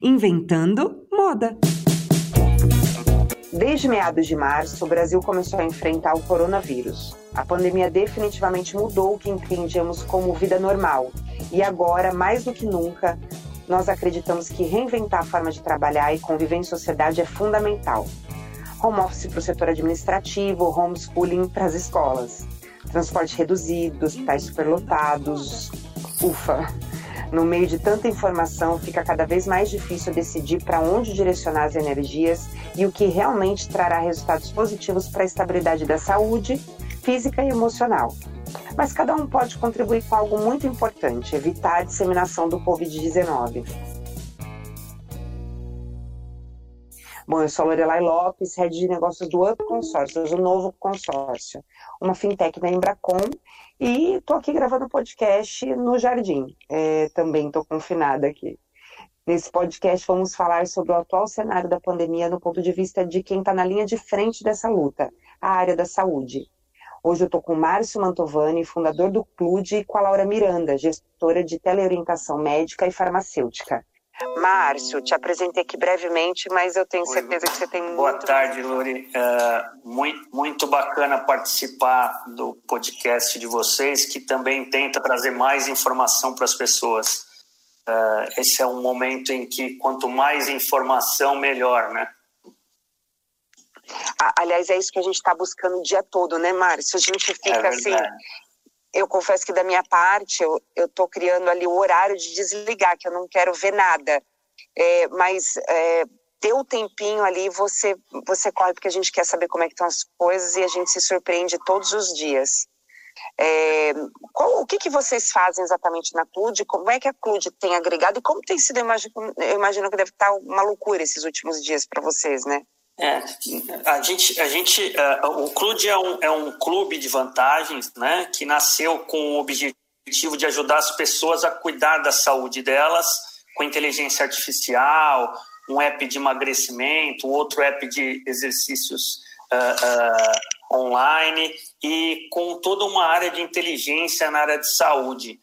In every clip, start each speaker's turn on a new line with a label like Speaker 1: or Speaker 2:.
Speaker 1: Inventando moda.
Speaker 2: Desde meados de março, o Brasil começou a enfrentar o coronavírus. A pandemia definitivamente mudou o que entendíamos como vida normal. E agora, mais do que nunca, nós acreditamos que reinventar a forma de trabalhar e conviver em sociedade é fundamental. Home office para o setor administrativo, homeschooling para as escolas, transporte reduzido, hospitais superlotados, ufa. No meio de tanta informação, fica cada vez mais difícil decidir para onde direcionar as energias e o que realmente trará resultados positivos para a estabilidade da saúde física e emocional. Mas cada um pode contribuir com algo muito importante: evitar a disseminação do Covid-19. Bom, eu sou Lorelai Lopes, head de negócios do Up Consórcios, o novo consórcio, uma fintech da Embracon, e estou aqui gravando podcast no Jardim. É, também estou confinada aqui. Nesse podcast vamos falar sobre o atual cenário da pandemia no ponto de vista de quem está na linha de frente dessa luta, a área da saúde. Hoje eu estou com Márcio Mantovani, fundador do CLUD, e com a Laura Miranda, gestora de teleorientação médica e farmacêutica. Márcio, te apresentei aqui brevemente, mas eu tenho certeza Oi, que você tem muito.
Speaker 3: Boa tarde, Luri. Uh, muito, muito bacana participar do podcast de vocês, que também tenta trazer mais informação para as pessoas. Uh, esse é um momento em que quanto mais informação, melhor, né?
Speaker 2: Aliás, é isso que a gente está buscando o dia todo, né, Márcio? A gente fica é assim eu confesso que da minha parte eu estou criando ali o horário de desligar, que eu não quero ver nada. É, mas é, ter o tempinho ali, você, você corre porque a gente quer saber como é que estão as coisas e a gente se surpreende todos os dias. É, qual, o que, que vocês fazem exatamente na CLUD? Como é que a CLUD tem agregado e como tem sido? Eu imagino, eu imagino que deve estar uma loucura esses últimos dias para vocês, né?
Speaker 3: É, a gente, a gente, uh, o clube é um, é um clube de vantagens, né, que nasceu com o objetivo de ajudar as pessoas a cuidar da saúde delas com inteligência artificial, um app de emagrecimento, outro app de exercícios uh, uh, online e com toda uma área de inteligência na área de saúde.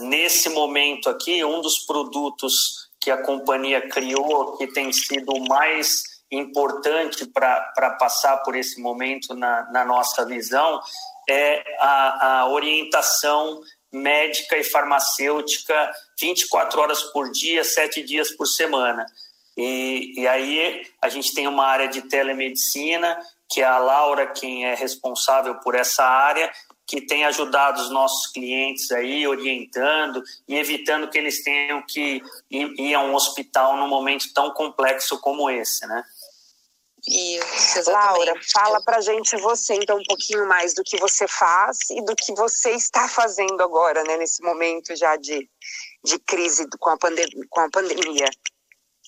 Speaker 3: nesse momento aqui, um dos produtos que a companhia criou, que tem sido mais importante para passar por esse momento na, na nossa visão é a, a, orientação médica e farmacêutica 24 horas por dia, 7 dias por semana. E, e aí a gente tem uma área de telemedicina, que é a Laura quem é responsável por essa área, que tem ajudado os nossos clientes aí, orientando e evitando que eles tenham que ir, ir a um hospital num momento tão complexo como esse, né?
Speaker 2: Isso, exatamente. Laura, fala pra gente você, então, um pouquinho mais do que você faz e do que você está fazendo agora, né, nesse momento já de, de crise com a, pandem com a pandemia.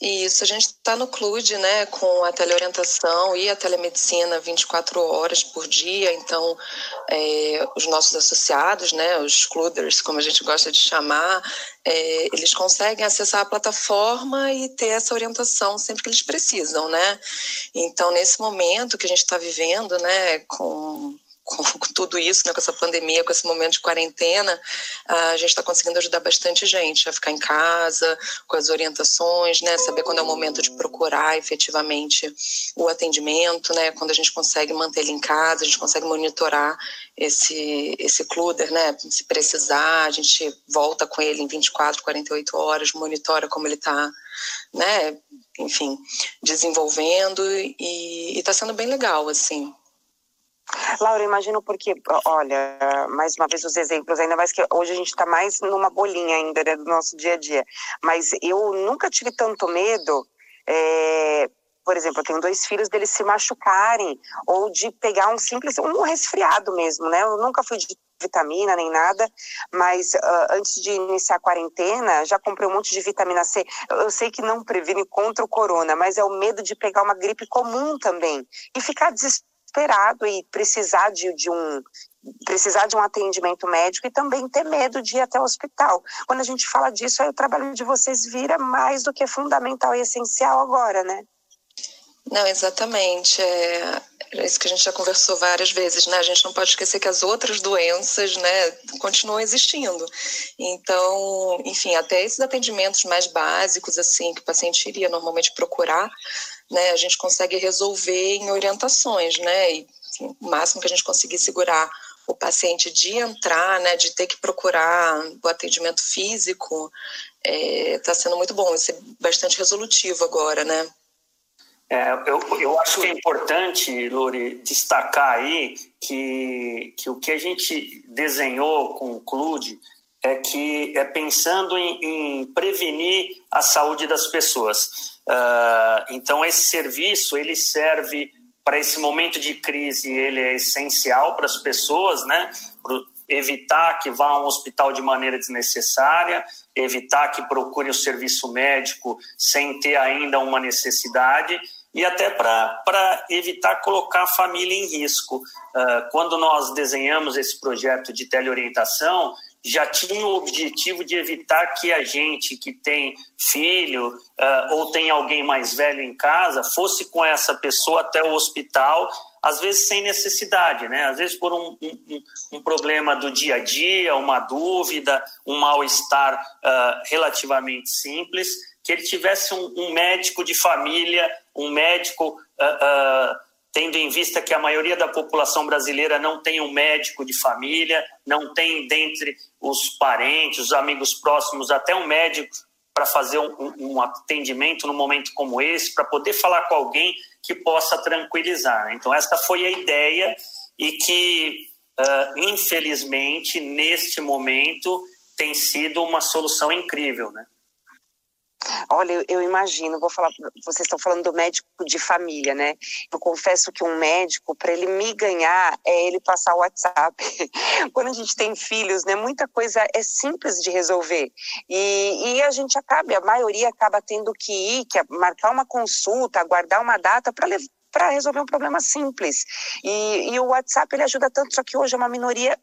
Speaker 4: Isso, a gente está no CLUD, né, com a teleorientação e a telemedicina 24 horas por dia, então é, os nossos associados, né, os CLUDers, como a gente gosta de chamar, é, eles conseguem acessar a plataforma e ter essa orientação sempre que eles precisam, né. Então, nesse momento que a gente está vivendo, né, com com, tudo isso, né, com essa pandemia, com esse momento de quarentena, a gente está conseguindo ajudar bastante gente a ficar em casa, com as orientações, né, saber quando é o momento de procurar efetivamente o atendimento, né, quando a gente consegue manter ele em casa, a gente consegue monitorar esse, esse cluder, né, se precisar, a gente volta com ele em 24, 48 horas, monitora como ele está, né, enfim, desenvolvendo e está sendo bem legal, assim.
Speaker 2: Laura, imagino porque, olha, mais uma vez os exemplos, ainda mais que hoje a gente está mais numa bolinha ainda né, do nosso dia a dia. Mas eu nunca tive tanto medo. É, por exemplo, eu tenho dois filhos deles se machucarem ou de pegar um simples, um resfriado mesmo, né? Eu nunca fui de vitamina nem nada, mas uh, antes de iniciar a quarentena, já comprei um monte de vitamina C. Eu sei que não previne contra o corona, mas é o medo de pegar uma gripe comum também e ficar desesperado desesperado e precisar de, de um precisar de um atendimento médico e também ter medo de ir até o hospital. Quando a gente fala disso, aí o trabalho de vocês vira mais do que fundamental e essencial agora, né?
Speaker 4: Não, exatamente. É, É isso que a gente já conversou várias vezes, né? A gente não pode esquecer que as outras doenças, né, continuam existindo. Então, enfim, até esses atendimentos mais básicos, assim, que o paciente iria normalmente procurar, né, a gente consegue resolver em orientações, né? E enfim, o máximo que a gente conseguir segurar o paciente de entrar, né, de ter que procurar o atendimento físico, está é, tá sendo muito bom. Isso é bastante resolutivo agora, né?
Speaker 3: É, eu, eu acho que é importante, Lori, destacar aí que, que o que a gente desenhou com o CLUD é que é pensando em, em prevenir a saúde das pessoas. Uh, então, esse serviço, ele serve para esse momento de crise, ele é essencial para as pessoas, né? evitar que vá a um hospital de maneira desnecessária, evitar que procure o serviço médico sem ter ainda uma necessidade e até para evitar colocar a família em risco. Uh, quando nós desenhamos esse projeto de teleorientação, já tinha o objetivo de evitar que a gente que tem filho uh, ou tem alguém mais velho em casa fosse com essa pessoa até o hospital, às vezes sem necessidade, né? Às vezes por um, um, um problema do dia a dia, uma dúvida, um mal-estar uh, relativamente simples, que ele tivesse um, um médico de família um médico, uh, uh, tendo em vista que a maioria da população brasileira não tem um médico de família, não tem dentre os parentes, os amigos próximos, até um médico para fazer um, um, atendimento num momento como esse, para poder falar com alguém que possa tranquilizar. Então, esta foi a ideia e que, uh, infelizmente, neste momento, tem sido uma solução incrível, né?
Speaker 2: Olha, eu, imagino, vou falar, vocês estão falando do médico de família, né? Eu confesso que um médico, para ele me ganhar, é ele passar o WhatsApp. Quando a gente tem filhos, né, muita coisa é simples de resolver. E, e a gente acaba, a maioria acaba tendo que ir, que é marcar uma consulta, aguardar uma data para para resolver um problema simples. E, e, o WhatsApp ele ajuda tanto, só que hoje é uma minoria.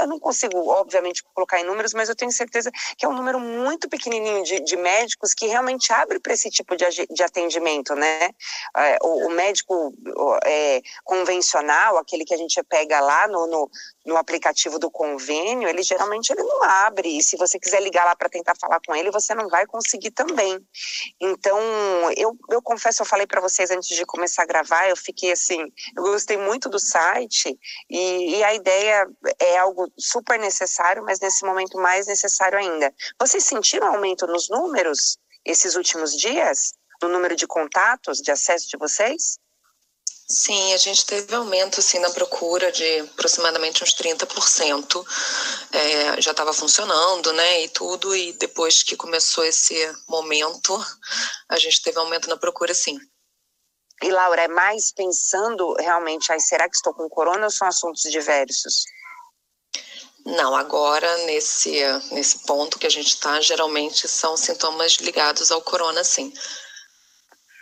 Speaker 2: Eu não consigo, obviamente, colocar em números, mas eu tenho certeza que é um número muito pequenininho de, de médicos que realmente abre para esse tipo de, de atendimento, né? É, o, o médico é, convencional, aquele que a gente pega lá no, no, no aplicativo do convênio, ele geralmente ele não abre. E se você quiser ligar lá para tentar falar com ele, você não vai conseguir também. Então, eu, eu confesso, eu falei para vocês antes de começar a gravar, eu fiquei assim, eu gostei muito do site e, e a ideia é algo super necessário, mas nesse momento mais necessário ainda. Vocês sentiram aumento nos números esses últimos dias? No número de contatos, de acesso de vocês?
Speaker 4: Sim, a gente teve aumento assim, na procura de aproximadamente uns 30%. É, já estava funcionando, né? E tudo, e depois que começou esse momento, a gente teve aumento na procura, sim.
Speaker 2: E Laura, é mais pensando realmente, aí será que estou com corona ou são assuntos diversos?
Speaker 4: Não, agora nesse, nesse ponto que a gente está, geralmente são sintomas ligados ao corona, sim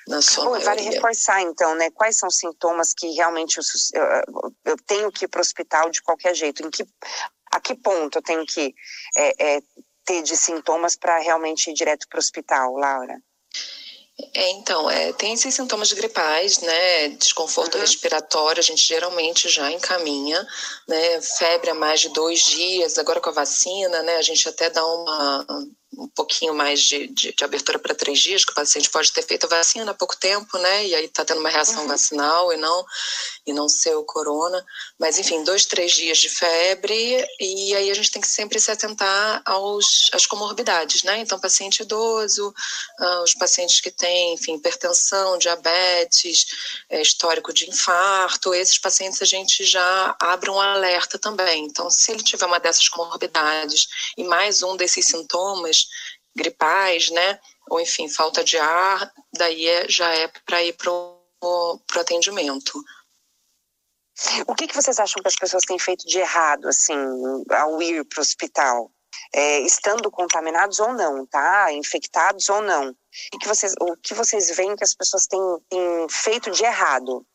Speaker 2: na sua Bom, Vale reforçar, então, né? Quais são os sintomas que realmente eu, eu, eu tenho que ir para o hospital de qualquer jeito? Em que, a que ponto eu tenho que é, é, ter de sintomas para realmente ir direto para o hospital, Laura?
Speaker 4: É, então, é, tem esses sintomas gripais, né? Desconforto uhum. respiratório, a gente geralmente já encaminha, né? Febre há mais de dois dias, agora com a vacina, né? A gente até dá uma um pouquinho mais de, de, de abertura para três dias, que o paciente pode ter feito a vacina há pouco tempo, né? E aí está tendo uma reação uhum. vacinal e não, e não ser o corona. Mas, enfim, dois, três dias de febre, e aí a gente tem que sempre se atentar aos, às comorbidades, né? Então, paciente idoso, uh, os pacientes que têm, enfim, hipertensão, diabetes, é, histórico de infarto, esses pacientes a gente já abre um alerta também. Então, se ele tiver uma dessas comorbidades e mais um desses sintomas, gripais, né? Ou enfim, falta de ar, daí é, já é para ir para o atendimento.
Speaker 2: O que, que vocês acham que as pessoas têm feito de errado, assim, ao ir para o hospital? É, estando contaminados ou não, tá? Infectados ou não. E que vocês, o que vocês veem que as pessoas têm, têm feito de errado?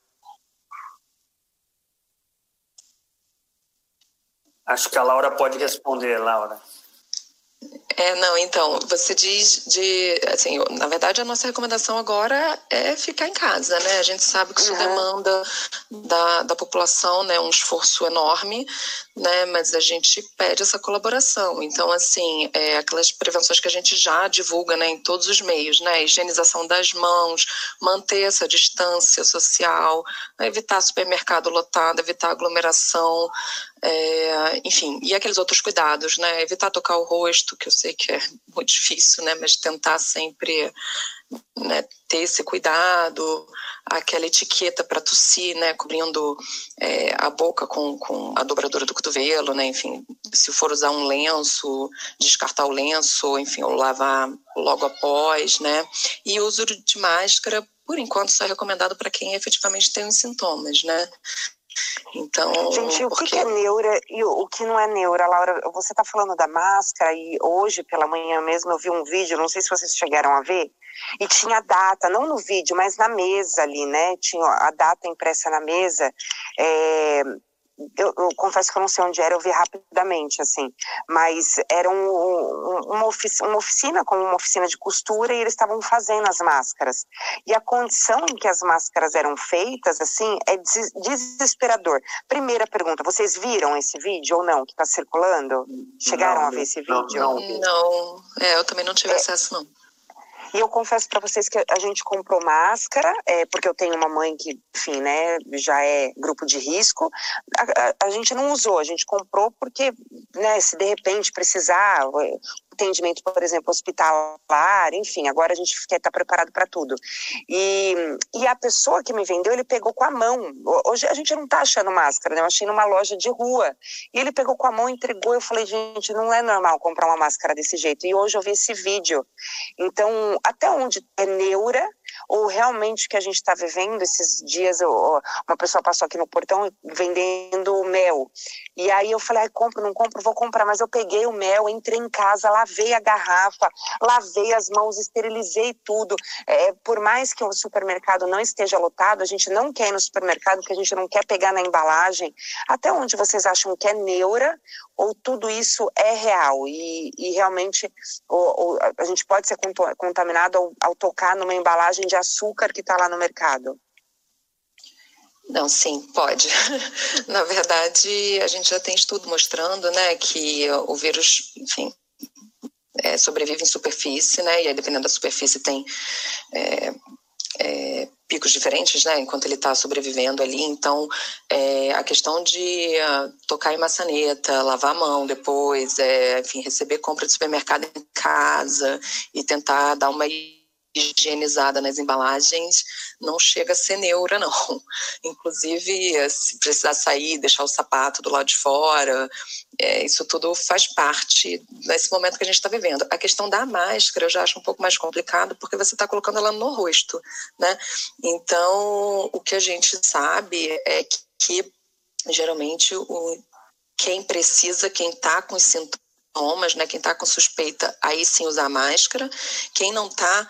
Speaker 3: Acho que a Laura pode responder, Laura.
Speaker 4: É, não, então, você diz de, assim, na verdade a nossa recomendação agora é ficar em casa, né? A gente sabe que isso uhum. demanda da, da população, né, um esforço enorme, né? Mas a gente pede essa colaboração. Então, assim, é, aquelas prevenções que a gente já divulga, né, em todos os meios, né? Higienização das mãos, manter essa distância social, né? evitar supermercado lotado, evitar aglomeração, é, enfim, e aqueles outros cuidados, né? Evitar tocar o rosto, que eu sei que é muito difícil, né? Mas tentar sempre né, ter esse cuidado, aquela etiqueta para tossir, né? Cobrindo é, a boca com, com a dobradura do cotovelo, né? Enfim, se for usar um lenço, descartar o lenço, enfim, ou lavar logo após, né? E o uso de máscara, por enquanto, só é recomendado para quem efetivamente tem os sintomas, né?
Speaker 2: Então, gente, o porque... que é neura e o que não é neura, Laura? Você está falando da máscara e hoje pela manhã mesmo eu vi um vídeo, não sei se vocês chegaram a ver, e tinha data, não no vídeo, mas na mesa ali, né? Tinha a data impressa na mesa. É, eu, eu, confesso que eu não sei onde era, eu vi rapidamente, assim, mas era um, um, uma, oficina, uma, oficina, como uma oficina de costura, e eles estavam fazendo as máscaras. E a condição em que as máscaras eram feitas, assim, é desesperador. Primeira pergunta, vocês viram esse vídeo ou não, que está circulando? Chegaram
Speaker 4: não,
Speaker 2: a ver esse vídeo?
Speaker 4: Não, não, não. É, eu também não tive é, acesso, não.
Speaker 2: E eu confesso para vocês que a gente comprou máscara, é, porque eu tenho uma mãe que, enfim, né, já é grupo de risco. A, a, a gente não usou, a gente comprou porque, né, se de repente precisar, atendimento, por exemplo, hospitalar, enfim, agora a gente quer estar preparado para tudo. E, e a pessoa que me vendeu, ele pegou com a mão. Hoje a gente não está achando máscara, né? Eu achei numa loja de rua. E ele pegou com a mão, entregou. Eu falei, gente, não é normal comprar uma máscara desse jeito. E hoje eu vi esse vídeo. Então, até onde é neura, ou realmente o que a gente está vivendo esses dias, uma pessoa passou aqui no portão vendendo mel. E aí eu falei, ah, compro, não compro, vou comprar. Mas eu peguei o mel, entrei em casa, lavei a garrafa, lavei as mãos, esterilizei tudo. É, por mais que o supermercado não esteja lotado, a gente não quer ir no supermercado porque a gente não quer pegar na embalagem. Até onde vocês acham que é neura ou tudo isso é real? E, e realmente ou, ou a gente pode ser contaminado ao, ao tocar numa embalagem de açúcar que está lá no mercado?
Speaker 4: Não, sim, pode. Na verdade, a gente já tem estudo mostrando, né, que o vírus, enfim, é, sobrevive em superfície, né, e aí dependendo da superfície tem é, é, picos diferentes, né, enquanto ele está sobrevivendo ali. Então, é, a questão de uh, tocar em maçaneta, lavar a mão depois, é, enfim, receber compra de supermercado em casa e tentar dar uma higienizada nas embalagens não chega a ser neura, não. Inclusive, se precisar sair, deixar o sapato do lado de fora, é, isso tudo faz parte desse momento que a gente está vivendo. A questão da máscara eu já acho um pouco mais complicado, porque você está colocando ela no rosto, né? Então, o que a gente sabe é que, que geralmente o, quem precisa, quem está com sintomas, né, quem está com suspeita, aí sim usar máscara. Quem não está,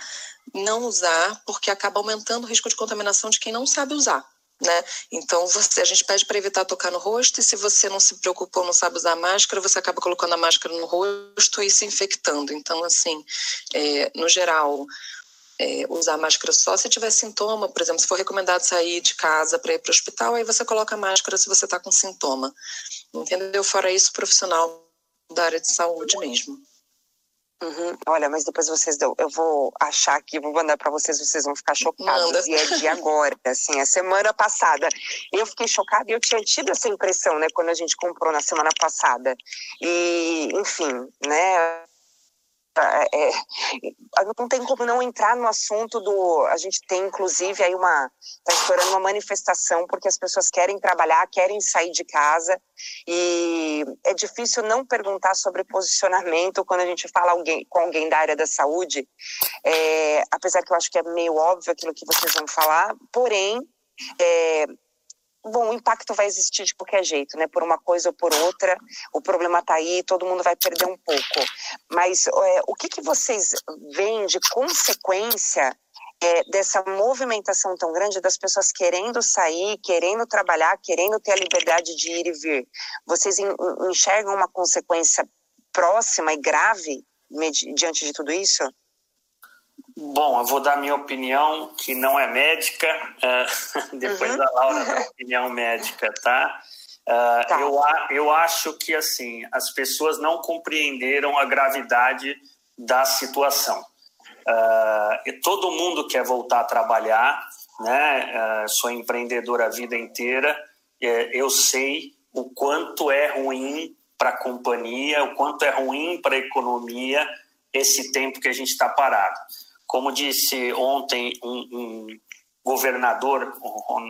Speaker 4: não usar, porque acaba aumentando o risco de contaminação de quem não sabe usar. Né? Então você, a gente pede para evitar tocar no rosto e se você não se preocupou, não sabe usar máscara, você acaba colocando a máscara no rosto e se infectando. Então assim, é, no geral, é, usar máscara só se tiver sintoma, por exemplo, se for recomendado sair de casa para ir para o hospital, aí você coloca a máscara se você está com sintoma. Entendeu? Fora isso, profissional da área de saúde mesmo.
Speaker 2: Uhum. Olha, mas depois vocês dão. Eu vou achar aqui, vou mandar para vocês, vocês vão ficar chocados. Manda. E é de agora, assim, a semana passada. Eu fiquei chocada e eu tinha tido essa impressão, né, quando a gente comprou na semana passada. E, enfim, né, é, é, não tem como não entrar no assunto do. A gente tem, inclusive, aí uma. Está estourando uma manifestação porque as pessoas querem trabalhar, querem sair de casa. E é difícil não perguntar sobre posicionamento quando a gente fala alguém, com alguém da área da saúde. É, apesar que eu acho que é meio óbvio aquilo que vocês vão falar, porém. É, bom, o impacto vai existir de qualquer jeito, né? Por uma coisa ou por outra, o problema está aí, todo mundo vai perder um pouco. Mas é, o que, que vocês veem de consequência é, dessa movimentação tão grande das pessoas querendo sair, querendo trabalhar, querendo ter a liberdade de ir e vir? Vocês enxergam uma consequência próxima e grave diante de tudo isso?
Speaker 3: Bom, eu vou dar minha opinião, que não é médica, uh, depois uhum. da Laura da opinião médica, tá? Uh, tá. Eu, eu acho que, assim, as pessoas não compreenderam a gravidade da situação. Uh, todo mundo quer voltar a trabalhar, né? sou empreendedora a vida inteira, eu sei o quanto é ruim para a companhia, o quanto é ruim para a economia esse tempo que a gente está parado. Como disse ontem um, um governador, o,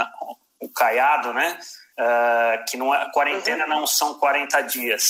Speaker 3: o Caiado, né, uh, que não é, quarentena uhum. não são 40 dias.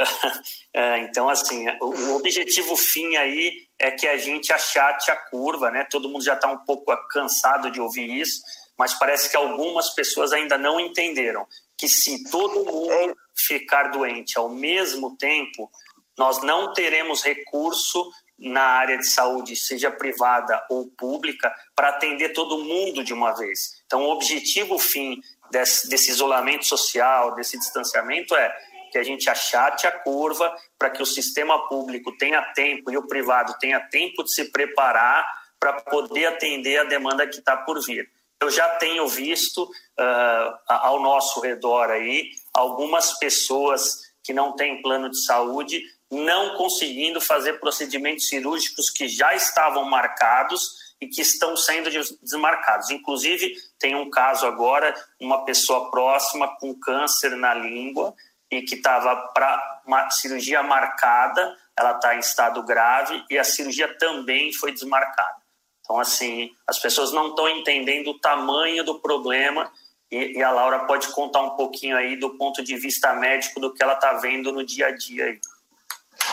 Speaker 3: uh, então, assim, o, o, objetivo fim aí é que a gente achate a curva, né? Todo mundo já está um pouco cansado de ouvir isso, mas parece que algumas pessoas ainda não entenderam que se todo mundo é. ficar doente ao mesmo tempo, nós não teremos recurso na área de saúde, seja privada ou pública, para atender todo mundo de uma vez. Então, o objetivo fim desse, desse isolamento social, desse distanciamento é que a gente achate a curva para que o sistema público tenha tempo e o privado tenha tempo de se preparar para poder atender a demanda que está por vir eu já tenho visto uh, ao nosso redor aí algumas pessoas que não têm plano de saúde não conseguindo fazer procedimentos cirúrgicos que já estavam marcados e que estão sendo desmarcados. Inclusive, tem um caso agora, uma pessoa próxima com câncer na língua e que estava para uma cirurgia marcada, ela está em estado grave e a cirurgia também foi desmarcada. Então, assim, as pessoas não estão entendendo o tamanho do problema e, e, a Laura pode contar um pouquinho aí do ponto de vista médico do que ela está vendo no dia a dia aí.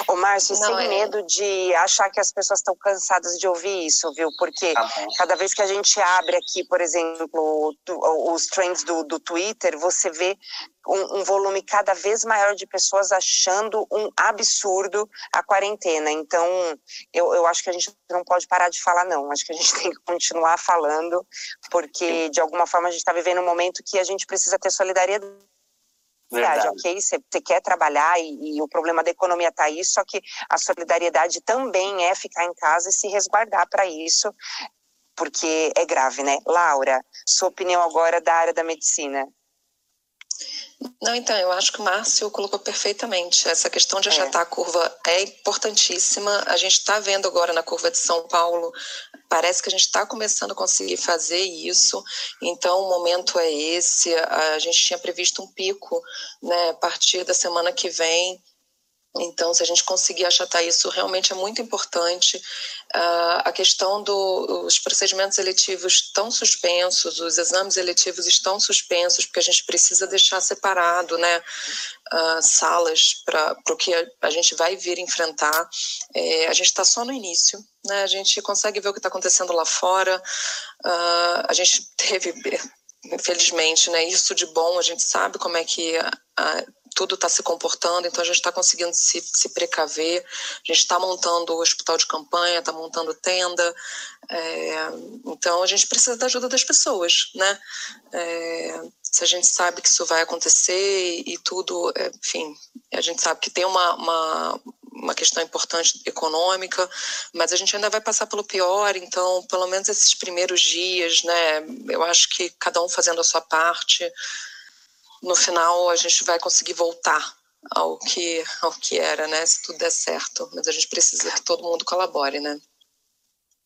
Speaker 2: Ô, Márcio, sem é... medo de achar que as pessoas estão cansadas de ouvir isso, viu? Porque tá cada vez que a gente abre aqui, por exemplo, os trends do, do Twitter, você vê um, um, volume cada vez maior de pessoas achando um absurdo a quarentena. Então, eu, eu acho que a gente não pode parar de falar, não. Acho que a gente tem que continuar falando, porque de alguma forma a gente está vivendo um momento que a gente precisa ter solidariedade Verdade. ok? Você, quer trabalhar e, e, o problema da economia está aí, só que a solidariedade também é ficar em casa e se resguardar para isso, porque é grave, né? Laura, sua opinião agora da área da medicina.
Speaker 4: Não, então, eu acho que o Márcio colocou perfeitamente. Essa questão de achatar é. a curva é importantíssima. A gente está vendo agora na curva de São Paulo, parece que a gente está começando a conseguir fazer isso. Então, o momento é esse. A gente tinha previsto um pico né, a partir da semana que vem então, se a gente conseguir achatar isso, realmente é muito importante. Uh, a questão dos procedimentos eletivos estão suspensos, os exames eletivos estão suspensos, porque a gente precisa deixar separado né, uh, salas para o que a, a, gente vai vir enfrentar. É, a gente está só no início, né, a gente consegue ver o que está acontecendo lá fora. Uh, a gente teve infelizmente, né? Isso de bom, a gente sabe como é que a, tudo está se comportando, então a gente está conseguindo se, se precaver, a gente está montando o hospital de campanha, está montando tenda, é, então a gente precisa da ajuda das pessoas, né? É, se a gente sabe que isso vai acontecer e, tudo, é, enfim, a gente sabe que tem uma, uma, uma questão importante econômica, mas a gente ainda vai passar pelo pior, então pelo menos esses primeiros dias, né? Eu acho que cada um fazendo a sua parte, no final a gente vai conseguir voltar ao que ao que era, né? Se tudo der certo, mas a gente precisa que todo mundo colabore, né?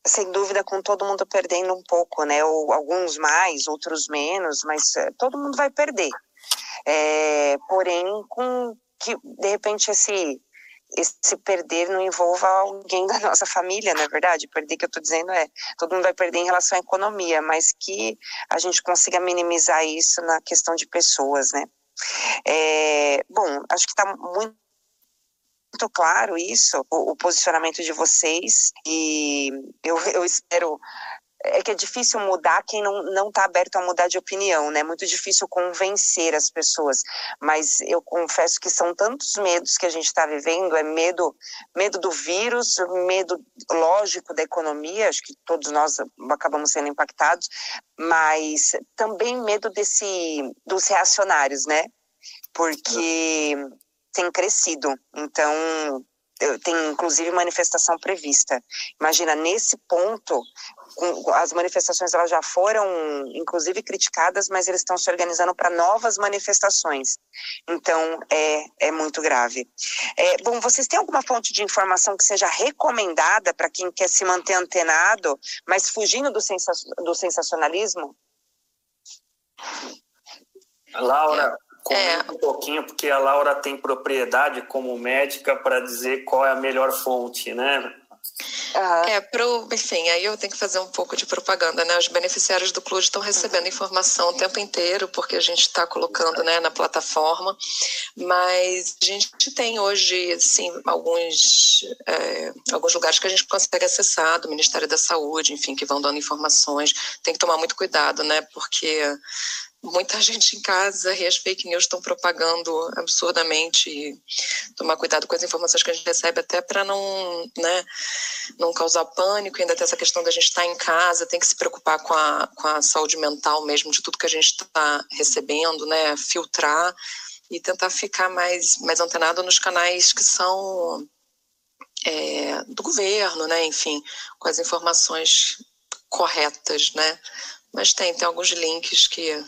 Speaker 2: Sem dúvida, com todo mundo perdendo um pouco, né? Ou alguns mais, outros menos, mas eh, todo mundo vai perder. É, porém, com que de repente esse esse perder não envolva alguém da nossa família, não é verdade? Perder que eu estou dizendo é, todo mundo vai perder em relação à economia, mas que a gente consiga minimizar isso na questão de pessoas, né? É, bom, acho que está muito muito claro isso, o, o, posicionamento de vocês, e eu, eu espero é que é difícil mudar quem não está aberto a mudar de opinião, né? É muito difícil convencer as pessoas. Mas eu confesso que são tantos medos que a gente está vivendo, é medo, medo do vírus, medo lógico da economia, acho que todos nós acabamos sendo impactados, mas também medo desse dos reacionários, né? Porque tem crescido. Então, tem inclusive manifestação prevista. Imagina, nesse ponto, as manifestações elas já foram, inclusive, criticadas, mas eles estão se organizando para novas manifestações. Então, é, é muito grave. É, bom, vocês têm alguma fonte de informação que seja recomendada para quem quer se manter antenado, mas fugindo do, sensa do sensacionalismo?
Speaker 3: Laura, comenta é. um pouquinho, porque a Laura tem propriedade como médica para dizer qual é a melhor fonte, né?
Speaker 4: Uhum. É, pro, enfim, aí eu tenho que fazer um pouco de propaganda, né? Os beneficiários do clube estão recebendo informação o tempo inteiro, porque a gente está colocando né, na plataforma, mas a gente tem hoje, assim, alguns, é, alguns lugares que a gente consegue acessar, do Ministério da Saúde, enfim, que vão dando informações. Tem que tomar muito cuidado, né? Porque muita gente em casa e as fake news estão propagando absurdamente e tomar cuidado com as informações que a gente recebe até para não, né, não causar pânico, ainda tem essa questão da gente estar tá em casa, tem que se preocupar com a, com a saúde mental mesmo de tudo que a gente está recebendo, né, filtrar e tentar ficar mais, mais antenado nos canais que são é, do governo, né, enfim, com as informações corretas, né, mas tem, tem alguns links que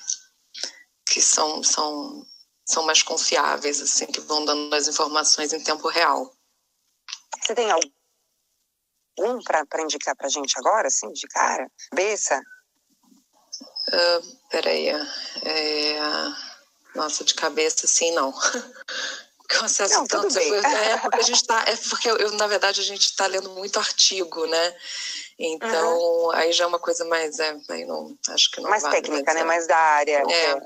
Speaker 4: que são, são, são mais confiáveis, assim, que vão dando as informações em tempo real.
Speaker 2: Você tem algum para indicar para a gente agora, assim, de cara? Bessa?
Speaker 4: Uh, peraí. É, nossa, de cabeça, assim, não. eu acesso não, tanto. É porque a gente tá. É porque eu, na verdade, a gente está lendo muito artigo, né? Então, uhum. aí já é uma coisa mais, é, aí não, acho que não
Speaker 2: mais vale, técnica, né? É. Mais da área.
Speaker 3: É. Uhum.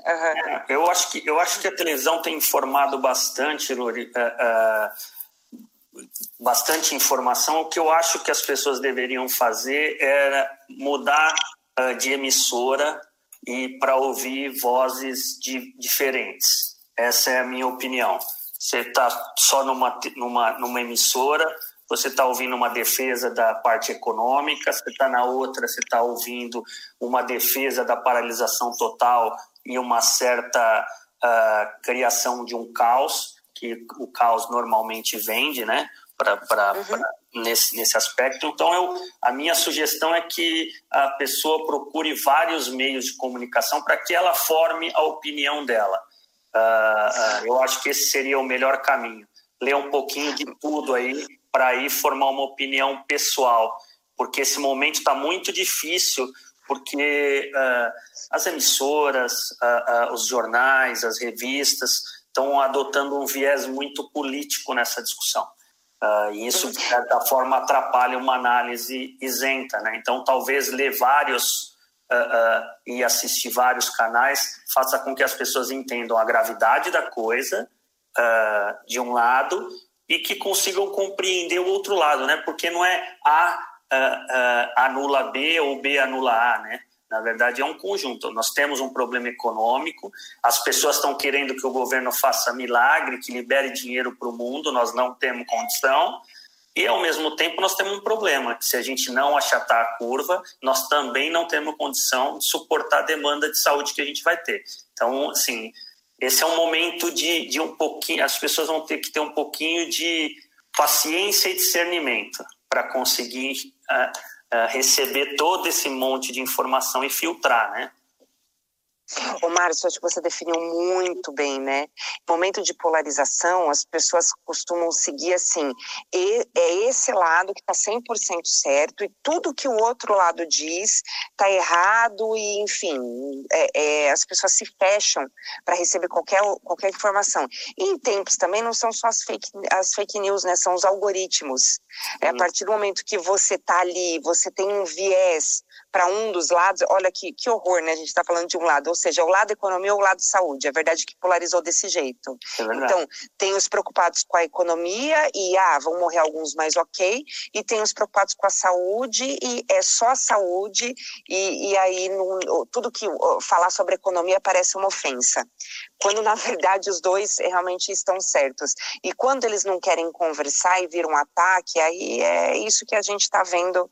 Speaker 3: eu acho que eu acho que a televisão tem informado bastante, Lori, uh, uh, bastante informação. O que eu acho que as pessoas deveriam fazer era mudar uh, de emissora e para ouvir vozes de, diferentes. Essa é a minha opinião. Você está só numa, numa, numa emissora, você está ouvindo uma defesa da parte econômica, você está na outra, você está ouvindo uma defesa da paralisação total e uma certa uh, criação de um caos, que o caos normalmente vende, né? Pra, pra, uhum. pra, nesse, nesse aspecto. Então, eu, a minha sugestão é que a pessoa procure vários meios de comunicação para que ela forme a opinião dela. Uh, uh, eu acho que esse seria o melhor caminho. Ler um pouquinho de tudo aí para aí formar uma opinião pessoal, porque esse momento está muito difícil, porque uh, as emissoras, uh, uh, os jornais, as revistas estão adotando um viés muito político nessa discussão. e isso, de certa forma, atrapalha uma análise isenta. Né? Então, talvez ler vários e assistir vários canais faça com que as pessoas entendam a gravidade da coisa, de um lado, e que consigam compreender o outro lado, né? Porque não é A uh, uh, anula B ou B anula A, né? Na verdade, é um conjunto. Nós temos um problema econômico, as pessoas estão querendo que o governo faça milagre, que libere dinheiro para o mundo, nós não temos condição. E, ao mesmo tempo, nós temos um problema, que se a gente não achatar a curva, nós também não temos condição de suportar a demanda de saúde que a gente vai ter. Então, assim, esse é um momento de, de um pouquinho, as pessoas vão ter que ter um pouquinho de paciência e discernimento para conseguir uh, uh, receber todo esse monte de informação e filtrar, né?
Speaker 2: O Márcio, acho que você definiu muito bem, né? Momento de polarização, as pessoas costumam seguir assim, e, é esse lado que está 100% certo e tudo que o outro lado diz está errado e, enfim, é, é, as pessoas se fecham para receber qualquer, qualquer informação. E em tempos também não são só as fake, as fake news, né? São os algoritmos. É, a partir do momento que você está ali, você tem um viés para um dos lados, olha que, que horror, né? A gente está falando de um lado, ou seja, o lado economia ou o lado saúde. É verdade que polarizou desse jeito. É então, tem os preocupados com a economia e, ah, vão morrer alguns, mas ok. E tem os preocupados com a saúde e é só a saúde. E, e aí, no, tudo que falar sobre economia parece uma ofensa. Quando, na verdade, os dois realmente estão certos. E quando eles não querem conversar e vir um ataque, aí é isso que a gente está vendo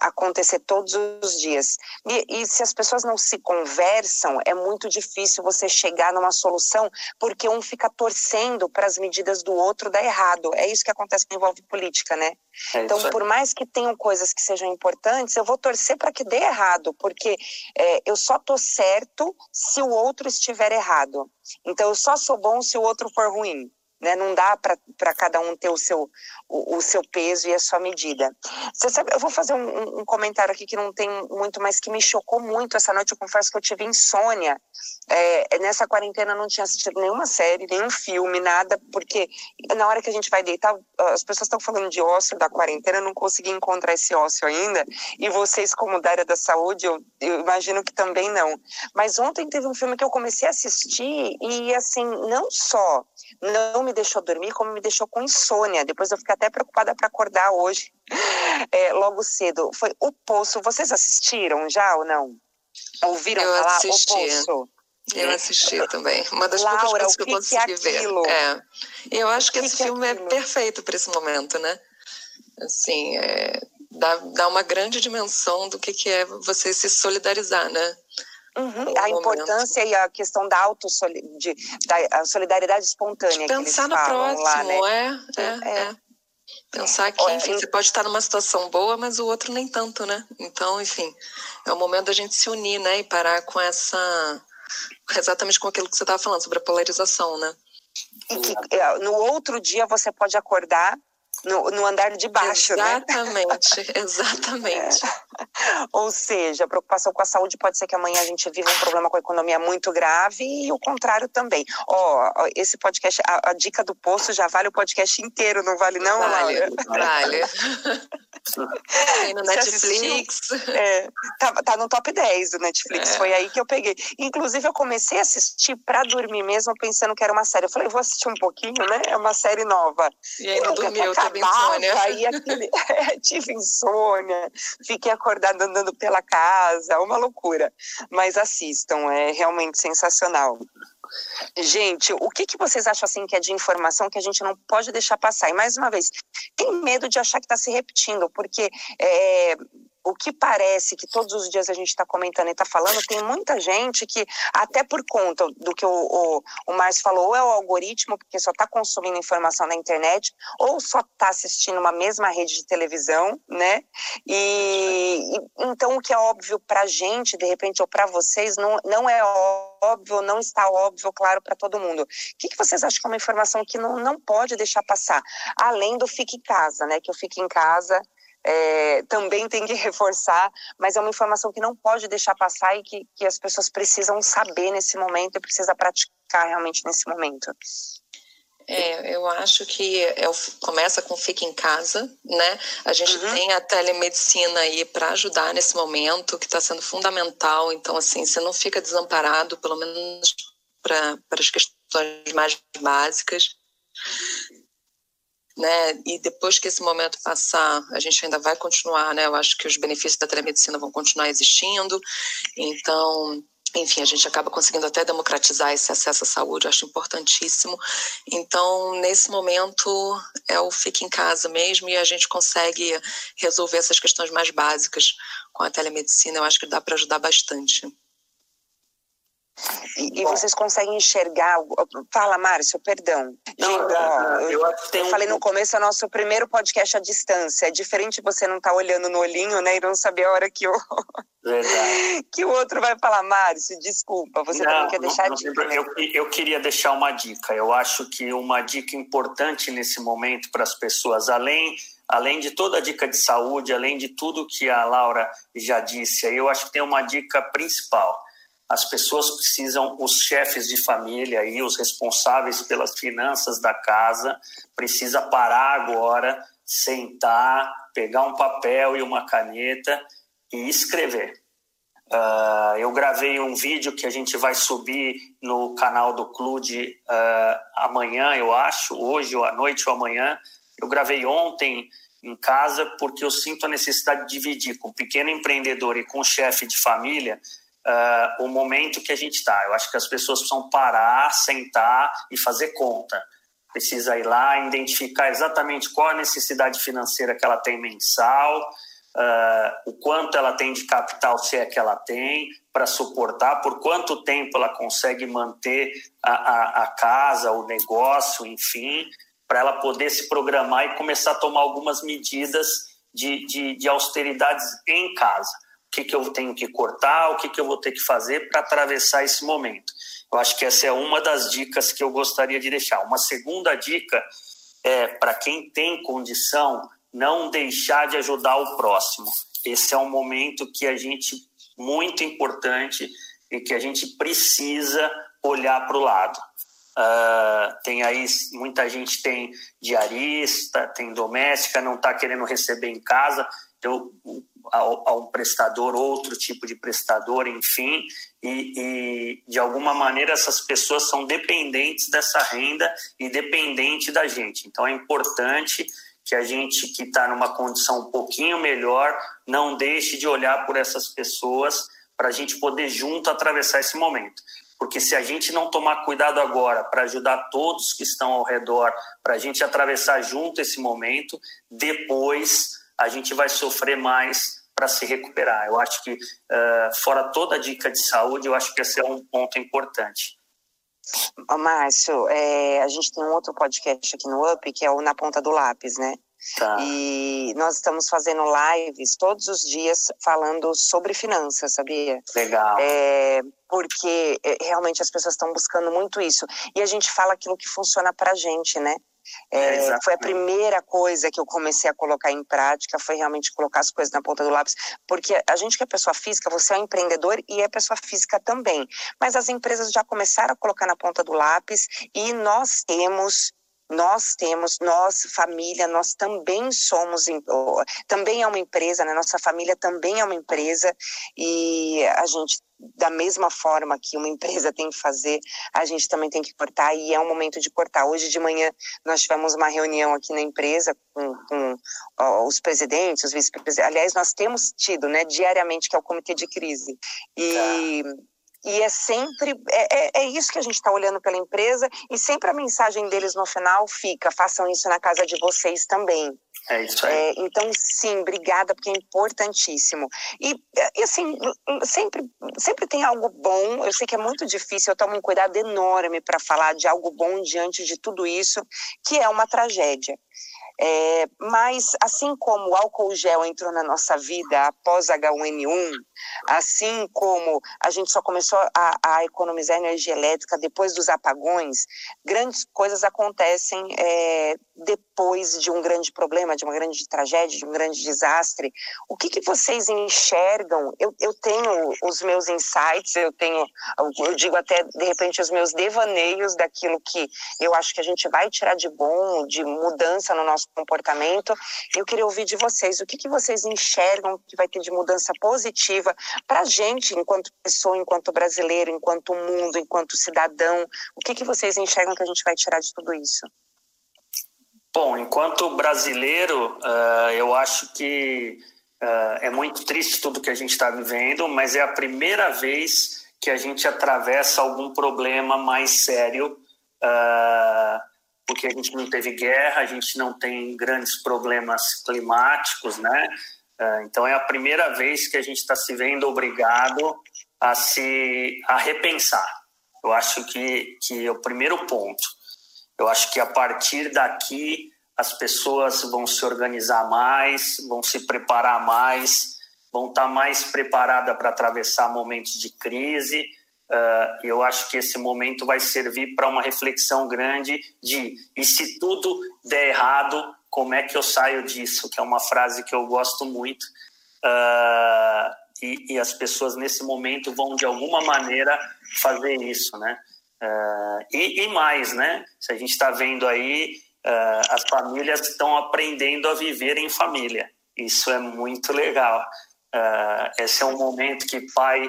Speaker 2: acontecer todos os dias. E, e, se as pessoas não se conversam, é muito difícil você chegar numa solução, porque um fica torcendo para as medidas do outro dar errado. É isso que acontece quando envolve política, né? É então, por mais que tenham coisas que sejam importantes, eu vou torcer para que dê errado, porque é, eu só tô certo se o outro estiver errado. Então, eu só sou bom se o outro for ruim. Né? Não dá para cada um ter o seu, o, o, seu peso e a sua medida. Você sabe, eu vou fazer um, um, comentário aqui que não tem muito, mas que me chocou muito essa noite. Eu confesso que eu tive insônia. É, nessa quarentena eu não tinha assistido nenhuma série, nenhum filme, nada, porque na hora que a gente vai deitar, as pessoas estão falando de ócio da quarentena, eu não consegui encontrar esse ócio ainda. E vocês, como da área da saúde, eu, eu imagino que também não. Mas ontem teve um filme que eu comecei a assistir e, assim, não só não me deixou dormir, como me deixou com insônia. Depois eu fiquei até preocupada para acordar hoje, é, logo cedo. Foi O Poço. Vocês assistiram já ou não? Ouviram
Speaker 4: eu
Speaker 2: falar
Speaker 4: assisti. O Poço? Eu assisti também. Uma das Laura, poucas coisas que, que eu consegui que é ver. É. Eu acho que, que esse é filme é, é perfeito para esse momento, né? Assim, é, dá, dá uma grande dimensão do que, que é você se solidarizar, né?
Speaker 2: Uhum, a importância e a questão da autossolidariedade da solidariedade espontânea.
Speaker 4: Pensar no próximo, lá, né? é, é, é. Pensar que, enfim, você pode estar numa situação boa, mas o outro nem tanto, né? Então, enfim, é o momento da gente se unir, né? E parar com essa. Exatamente com aquilo que você estava falando, sobre a polarização, né?
Speaker 2: E que é, no outro dia você pode acordar no, no andar de baixo,
Speaker 4: exatamente, né? Exatamente, é.
Speaker 2: Ou seja, a preocupação com a saúde pode ser que amanhã a gente viva um problema com a economia muito grave e o contrário também. Ó, oh, esse podcast, a, a, dica do poço já vale o podcast inteiro, não vale não,
Speaker 4: Vale, vale. Tem no Netflix.
Speaker 2: É, tá, tá, no top 10 do Netflix, é. foi aí que eu peguei. Inclusive, eu comecei a assistir pra dormir mesmo, pensando que era uma série. Eu falei, vou assistir um pouquinho, né? É uma série nova.
Speaker 4: E aí não dormiu, teve insônia.
Speaker 2: Aí aquele, é, tive insônia, fiquei acordada andando pela casa, uma loucura. Mas assistam, é realmente sensacional. Gente, o que, que vocês acham assim que é de informação que a gente não pode deixar passar? E mais uma vez, tem medo de achar que está se repetindo, porque é, o que parece que todos os dias a gente está comentando e está falando, tem muita gente que, até por conta do que o, o, o Márcio falou, ou é o algoritmo, porque só está consumindo informação na internet, ou só está assistindo uma mesma rede de televisão, né? E, e então o que é óbvio para a gente, de repente, ou para vocês, não, não é óbvio, não está óbvio, claro, para todo mundo. O que, que vocês acham que é uma informação que não, não pode deixar passar? Além do fique em casa, né? Que eu fique em casa é, também tem que reforçar, mas é uma informação que não pode deixar passar e que, que as pessoas precisam saber nesse momento e precisa praticar realmente nesse momento.
Speaker 4: É, eu acho que é, começa com fica em casa, né? A gente uhum. tem a telemedicina aí para ajudar nesse momento, que está sendo fundamental. Então, assim, você não fica desamparado, pelo menos para as questões mais básicas né? E depois que esse momento passar, a gente ainda vai continuar, né? Eu acho que os benefícios da telemedicina vão continuar existindo. Então, enfim, a gente acaba conseguindo até democratizar esse acesso à saúde, eu acho importantíssimo. Então, nesse momento, é o fique em casa mesmo e a gente consegue resolver essas questões mais básicas com a telemedicina. Eu acho que dá para ajudar bastante.
Speaker 2: E, e, vocês conseguem enxergar. Fala, Márcio, perdão. Não, ó, eu, eu, eu falei no começo, é o nosso primeiro podcast à distância. É diferente você não estar tá olhando no olhinho, né? E não saber a hora que o, que o outro vai falar. Márcio, desculpa, você não, também quer deixar não, dica. Né?
Speaker 3: Eu, eu queria deixar uma dica. Eu acho que uma dica importante nesse momento para as pessoas, além além de toda a dica de saúde, além de tudo que a Laura já disse, eu acho que tem uma dica principal as pessoas precisam, os chefes de família e os responsáveis pelas finanças da casa, precisa parar agora, sentar, pegar um papel e uma caneta e escrever. Uh, eu gravei um vídeo que a gente vai subir no canal do Clube uh, amanhã, eu acho, hoje ou à noite ou amanhã. Eu gravei ontem em casa porque eu sinto a necessidade de dividir com o pequeno empreendedor e com o chefe de família uh, o momento que a gente está. Eu acho que as pessoas precisam parar, sentar e fazer conta. Precisa ir lá, identificar exatamente qual a necessidade financeira que ela tem mensal, uh, o quanto ela tem de capital, se é que ela tem, para suportar, por quanto tempo ela consegue manter a, a, a casa, o negócio, enfim, para ela poder se programar e começar a tomar algumas medidas de, de, de austeridades em casa. O que, que eu tenho que cortar, o que, que eu vou ter que fazer para atravessar esse momento. Eu acho que essa é uma das dicas que eu gostaria de deixar. Uma segunda dica é para quem tem condição não deixar de ajudar o próximo. Esse é um momento que a gente muito importante e que a gente precisa olhar para o lado. Uh, tem aí muita gente tem diarista, tem doméstica, não está querendo receber em casa, então a, um prestador, outro tipo de prestador, enfim, e, e, de alguma maneira essas pessoas são dependentes dessa renda e dependentes da gente. Então é importante que a gente que está numa condição um pouquinho melhor não deixe de olhar por essas pessoas para a gente poder junto atravessar esse momento. Porque se a gente não tomar cuidado agora para ajudar todos que estão ao redor, para a gente atravessar junto esse momento, depois a gente vai sofrer mais para se recuperar. Eu acho que, uh, fora toda a dica de saúde, eu acho que esse é um ponto importante.
Speaker 2: Márcio, é, a gente tem um outro podcast aqui no UP, que é o Na Ponta do Lápis, né? Tá. E nós estamos fazendo lives todos os dias falando sobre finanças, sabia?
Speaker 3: Legal.
Speaker 2: É, porque é, realmente as pessoas estão buscando muito isso. E a gente fala aquilo que funciona pra gente, né? É, foi a primeira coisa que eu comecei a colocar em prática, foi realmente colocar as coisas na ponta do lápis, porque a gente que é pessoa física, você é um empreendedor e é pessoa física também, mas as empresas já começaram a colocar na ponta do lápis e nós temos nós temos, nós, família, nós também somos, também é uma empresa, né? Nossa família também é uma empresa e a gente, da mesma forma que uma empresa tem que fazer, a gente também tem que cortar e é um momento de cortar. Hoje de manhã nós tivemos uma reunião aqui na empresa com, com ó, os presidentes, os vice-presidentes. Aliás, nós temos tido, né, diariamente, que é o comitê de crise. E. Tá e é sempre, é, é, é isso que a gente está olhando pela empresa e sempre a mensagem deles no final fica, façam isso na casa de vocês também.
Speaker 3: É isso aí. É,
Speaker 2: então, sim, obrigada, porque é importantíssimo. E, e, assim, sempre, sempre tem algo bom. Eu sei que é muito difícil, eu tomo um cuidado enorme para falar de algo bom diante de tudo isso, que é uma tragédia. É, mas, assim como o álcool gel entrou na nossa vida após H1N1, assim como a gente só começou a, a economizar energia elétrica depois dos apagões, grandes coisas acontecem é, depois de um grande problema, de uma grande tragédia, de um grande desastre. O que, que vocês enxergam? Eu, eu tenho os meus insights, eu tenho, eu digo até de repente os meus devaneios daquilo que eu acho que a gente vai tirar de bom, de mudança no nosso comportamento. Eu queria ouvir de vocês o que, que vocês enxergam que vai ter de mudança positiva para a gente, enquanto pessoa, enquanto brasileiro, enquanto mundo, enquanto cidadão. O que, que vocês enxergam que a gente vai tirar de tudo isso?
Speaker 3: Bom, enquanto brasileiro, uh, eu acho que uh, é muito triste tudo que a gente está vivendo, mas é a primeira vez que a gente atravessa algum problema mais sério. Uh, porque a gente não teve guerra, a gente não tem grandes problemas climáticos, né? É, então é a primeira vez que a gente está se vendo obrigado a se a repensar. Eu acho que que é o primeiro ponto. Eu acho que a partir daqui as pessoas vão se organizar mais, vão se preparar mais, vão estar tá mais preparadas para atravessar momentos de crise Uh, eu acho que esse momento vai servir para uma reflexão grande de e se tudo der errado, como é que eu saio disso? Que é uma frase que eu gosto muito. Uh, e, e, as pessoas nesse momento vão de alguma maneira fazer isso, né? Uh, e, e, mais, né? Se a gente está vendo aí, as famílias estão aprendendo a viver em família. Isso é muito legal. Uh, esse é um momento que pai,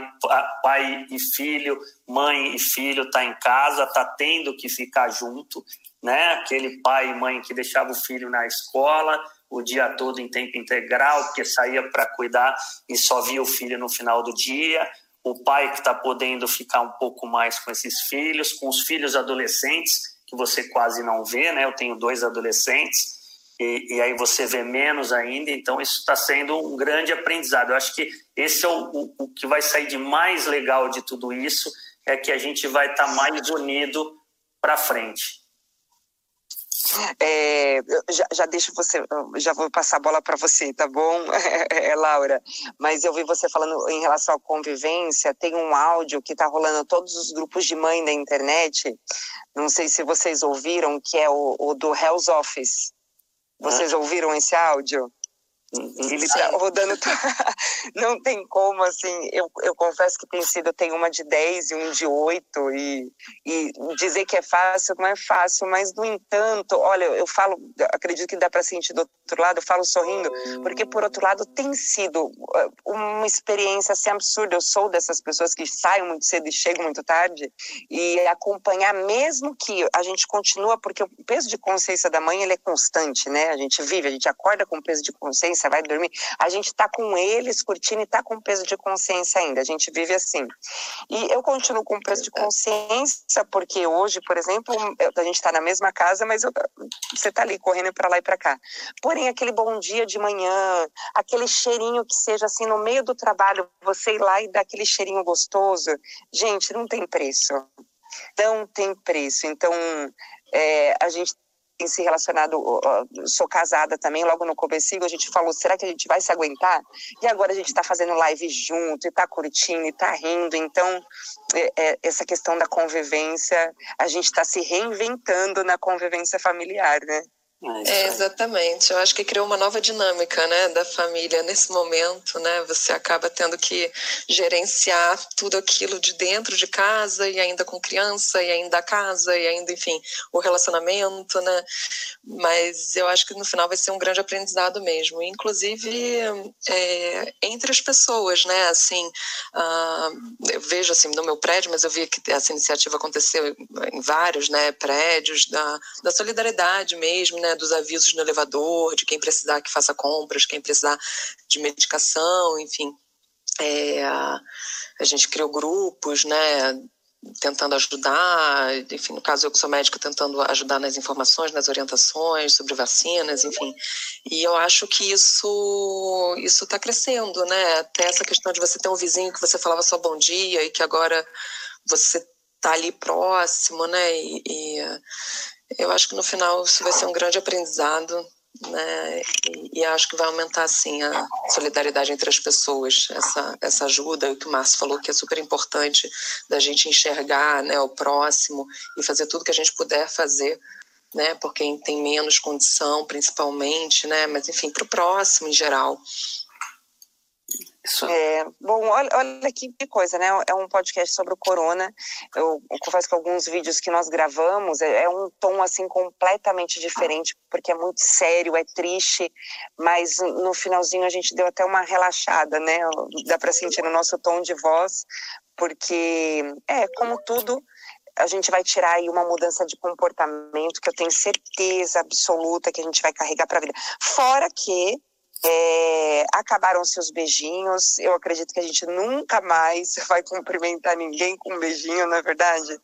Speaker 3: pai e filho, mãe e filho tá em casa, tá tendo que ficar junto, né? Aquele pai e mãe que deixava o filho na escola o dia todo em tempo integral, porque saía para cuidar e só via o filho no final do dia. O pai que está podendo ficar um pouco mais com esses filhos, com os filhos adolescentes que você quase não vê, né? Eu tenho dois adolescentes e, e aí você vê menos ainda, então isso está sendo um grande aprendizado. Eu acho que esse é o, o, o, que vai sair de mais legal de tudo isso, é que a gente vai estar tá mais unido para frente.
Speaker 2: É, já, já deixo você, já vou passar a bola para você, tá bom, é, Laura? Mas eu vi você falando em relação à convivência, tem um áudio que está rolando todos os grupos de mãe da internet, não sei se vocês ouviram, que é o, o do Hell's Office. Vocês ouviram esse áudio? Ele tá rodando. não tem como, assim. Eu, eu confesso que tem sido, tem uma de 10 e um de 8, e, e dizer que é fácil não é fácil, mas, no entanto, olha, eu falo, acredito que dá para sentir do outro lado, eu falo sorrindo, porque, por outro lado, tem sido uh, uma experiência assim absurda. Eu sou dessas pessoas que saem muito cedo e chegam muito tarde, e acompanhar, mesmo que a gente continua, porque o peso de consciência da mãe ele é constante, né? A gente vive, a gente acorda com peso de consciência consciência, vai dormir. A gente está com eles curtindo e está com peso de consciência ainda. A gente vive assim. E eu continuo com peso de consciência porque hoje, por exemplo, a gente está na mesma casa, mas eu, você está ali correndo para lá e para cá. Porém, aquele bom dia de manhã, aquele cheirinho que seja assim no meio do trabalho, você ir lá e dar aquele cheirinho gostoso, gente, não tem preço. Não tem preço. Então, é, a gente tem se relacionado, sou casada também, logo no começo a gente falou, será que a gente vai se aguentar? E agora a gente está fazendo live junto, e está curtindo, e está rindo, então é, é, essa questão da convivência, a gente está se reinventando na convivência familiar, né?
Speaker 4: É, é, exatamente. Eu acho que criou uma nova dinâmica, né, da família nesse momento, né? Você acaba tendo que gerenciar tudo aquilo de dentro de casa e ainda com criança e ainda a casa e ainda, enfim, o relacionamento, né? Mas eu acho que no final vai ser um grande aprendizado mesmo, inclusive é, entre as pessoas, né? Assim, uh, eu vejo assim no meu prédio, mas eu vi que essa iniciativa aconteceu em vários, né, prédios da, da solidariedade mesmo, né? Dos avisos no elevador, de quem precisar que faça compras, quem precisar de medicação, enfim. É, a gente criou grupos, né, tentando ajudar, enfim, no caso eu que sou médica, tentando ajudar nas informações, nas orientações sobre vacinas, enfim. E eu acho que isso isso está crescendo, né? Até essa questão de você ter um vizinho que você falava só bom dia e que agora você está ali próximo, né? E, e, eu acho que no final isso vai ser um grande aprendizado, né? E, e acho que vai aumentar assim a solidariedade entre as pessoas, essa essa ajuda, o que o Márcio falou que é super importante da gente enxergar, né, o próximo e fazer tudo que a gente puder fazer né, por quem tem menos condição, principalmente, né, mas enfim, para o próximo em geral.
Speaker 2: Isso. É, bom, olha, olha que coisa, né? É um podcast sobre o corona. Eu, eu confesso que alguns vídeos que nós gravamos é, é, um tom assim completamente diferente, porque é muito sério, é triste, mas no finalzinho a gente deu até uma relaxada, né? Dá para sentir no nosso tom de voz, porque é como tudo a gente vai tirar aí uma mudança de comportamento que eu tenho certeza absoluta que a gente vai carregar para a vida. Fora que é, Acabaram-se os beijinhos. Eu acredito que a gente nunca mais vai cumprimentar ninguém com um beijinho, não é verdade?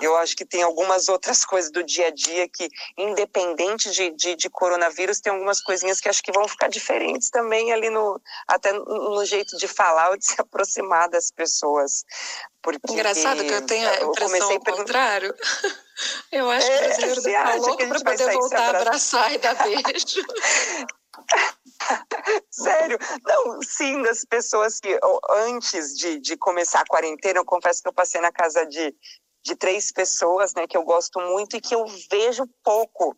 Speaker 2: Eu acho que tem algumas outras coisas do dia a dia que, independente de, de, de coronavírus, tem algumas coisinhas que acho que vão ficar diferentes também ali no até no jeito de falar ou de se aproximar das pessoas.
Speaker 4: Porque Engraçado que eu tenho a impressão ao contrário. Eu acho que o é, brasileiro é, louco para poder voltar a abraçar e dar beijo.
Speaker 2: Sério? Não, sim, das pessoas que antes de, de começar a quarentena, eu confesso que eu passei na casa de, de três pessoas, né, que eu gosto muito e que eu vejo pouco.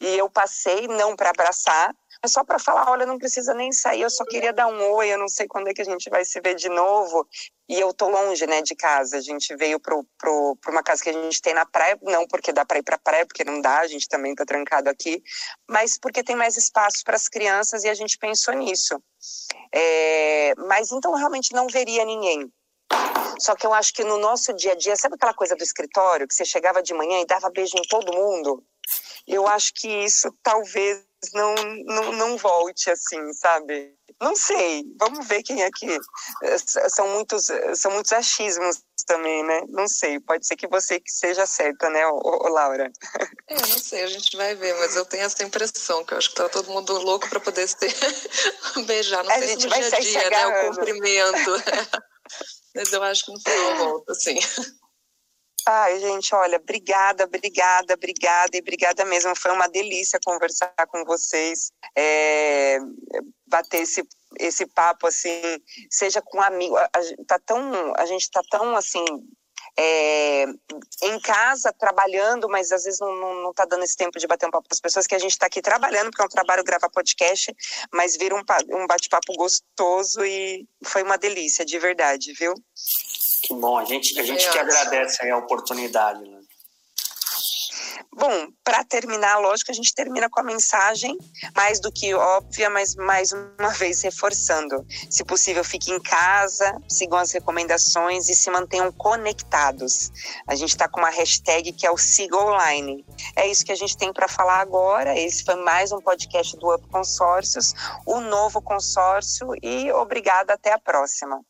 Speaker 2: E eu passei não para abraçar, mas só para falar, olha, não precisa nem sair, eu só queria dar um oi, eu não sei quando é que a gente vai se ver de novo. E eu tô longe, né, de casa. A gente veio para pro, pro uma casa que a gente tem na praia, não porque dá para ir para praia, porque não dá, a gente também tá trancado aqui, mas porque tem mais espaço para as crianças e a gente pensou nisso. É, mas então realmente não veria ninguém. Só que eu acho que no nosso dia a dia, sabe aquela coisa do escritório, que você chegava de manhã e dava beijo em todo mundo? Eu acho que isso talvez não, não, não volte assim, sabe? Não sei, vamos ver quem é que. São muitos, são muitos achismos também, né? Não sei, pode ser que você que seja certa, né, ô, ô, Laura?
Speaker 4: É, não sei, a gente vai ver, mas eu tenho essa impressão que eu acho que tá todo mundo louco para poder ser beijar, não
Speaker 2: a
Speaker 4: sei
Speaker 2: gente
Speaker 4: se no
Speaker 2: vai
Speaker 4: dia a dia, né, o cumprimento. mas eu acho que no final volta, assim.
Speaker 2: Ai, gente, olha, obrigada, obrigada, obrigada e obrigada mesmo. Foi uma delícia conversar com vocês, é, bater esse, esse papo assim, seja com amigo. A, tá tão, a gente tá tão assim. É, em casa, trabalhando, mas às vezes não, não, não tá dando esse tempo de bater um papo com as pessoas, que a gente está aqui trabalhando, porque é um trabalho gravar podcast, mas vira um, um bate-papo gostoso e foi uma delícia, de verdade, viu?
Speaker 3: Que bom, a gente, a gente que agradece a oportunidade. Né?
Speaker 2: Bom, para terminar, lógico, a gente termina com a mensagem mais do que óbvia, mas mais uma vez reforçando. Se possível, fique em casa, sigam as recomendações e se mantenham conectados. A gente está com uma hashtag que é o Siga Online. É isso que a gente tem para falar agora. Esse foi mais um podcast do Up Consórcios, o novo consórcio, e obrigada, até a próxima.